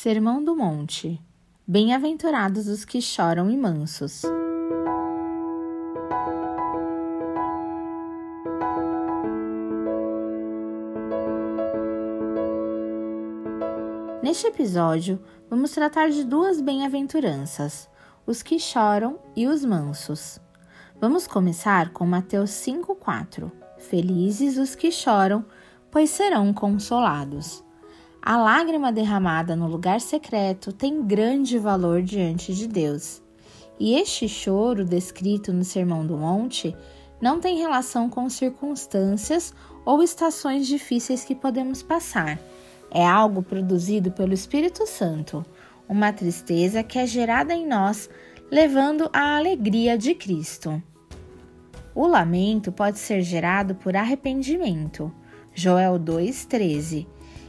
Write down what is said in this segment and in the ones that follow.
Sermão do Monte. Bem-aventurados os que choram e mansos. Neste episódio, vamos tratar de duas bem-aventuranças: os que choram e os mansos. Vamos começar com Mateus 5,4. Felizes os que choram, pois serão consolados. A lágrima derramada no lugar secreto tem grande valor diante de Deus. E este choro descrito no Sermão do Monte não tem relação com circunstâncias ou estações difíceis que podemos passar. É algo produzido pelo Espírito Santo, uma tristeza que é gerada em nós, levando à alegria de Cristo. O lamento pode ser gerado por arrependimento. Joel 2:13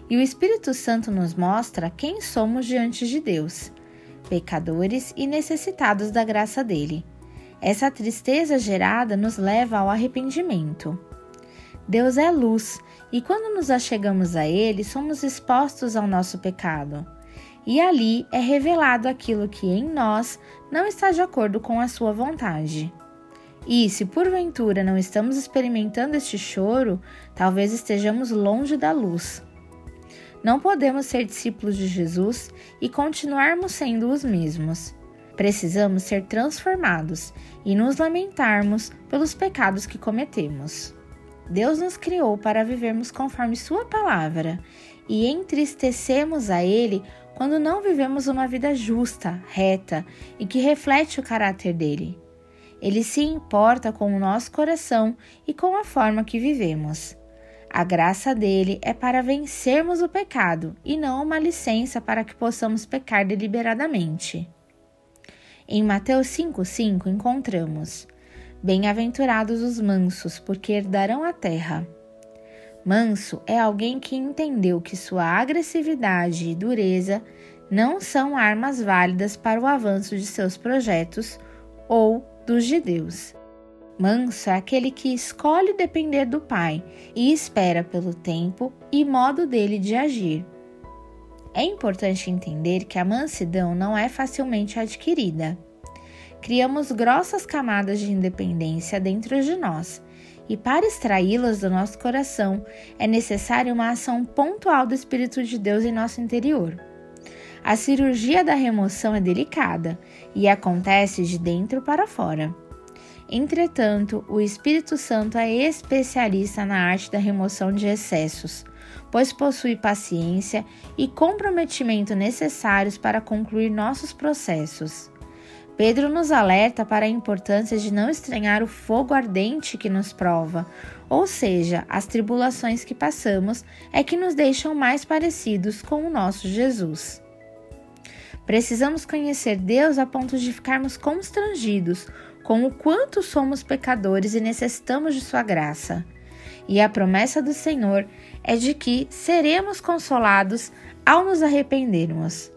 e o Espírito Santo nos mostra quem somos diante de Deus, pecadores e necessitados da graça dele. Essa tristeza gerada nos leva ao arrependimento. Deus é luz e quando nos achegamos a Ele, somos expostos ao nosso pecado. E ali é revelado aquilo que em nós não está de acordo com a Sua vontade. E se porventura não estamos experimentando este choro, talvez estejamos longe da luz. Não podemos ser discípulos de Jesus e continuarmos sendo os mesmos. Precisamos ser transformados e nos lamentarmos pelos pecados que cometemos. Deus nos criou para vivermos conforme Sua palavra e entristecemos a Ele quando não vivemos uma vida justa, reta e que reflete o caráter dele. Ele se importa com o nosso coração e com a forma que vivemos. A graça dele é para vencermos o pecado e não uma licença para que possamos pecar deliberadamente. Em Mateus 5,5 encontramos: Bem-aventurados os mansos, porque herdarão a terra. Manso é alguém que entendeu que sua agressividade e dureza não são armas válidas para o avanço de seus projetos ou dos de Deus. Manso é aquele que escolhe depender do Pai e espera pelo tempo e modo dele de agir. É importante entender que a mansidão não é facilmente adquirida. Criamos grossas camadas de independência dentro de nós, e para extraí-las do nosso coração é necessária uma ação pontual do Espírito de Deus em nosso interior. A cirurgia da remoção é delicada e acontece de dentro para fora. Entretanto, o Espírito Santo é especialista na arte da remoção de excessos, pois possui paciência e comprometimento necessários para concluir nossos processos. Pedro nos alerta para a importância de não estranhar o fogo ardente que nos prova, ou seja, as tribulações que passamos é que nos deixam mais parecidos com o nosso Jesus. Precisamos conhecer Deus a ponto de ficarmos constrangidos com o quanto somos pecadores e necessitamos de Sua graça. E a promessa do Senhor é de que seremos consolados ao nos arrependermos.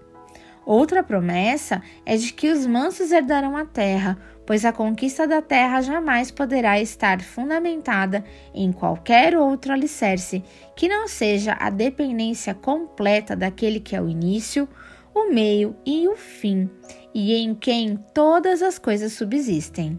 Outra promessa é de que os mansos herdarão a terra, pois a conquista da terra jamais poderá estar fundamentada em qualquer outro alicerce que não seja a dependência completa daquele que é o início, o meio e o fim, e em quem todas as coisas subsistem.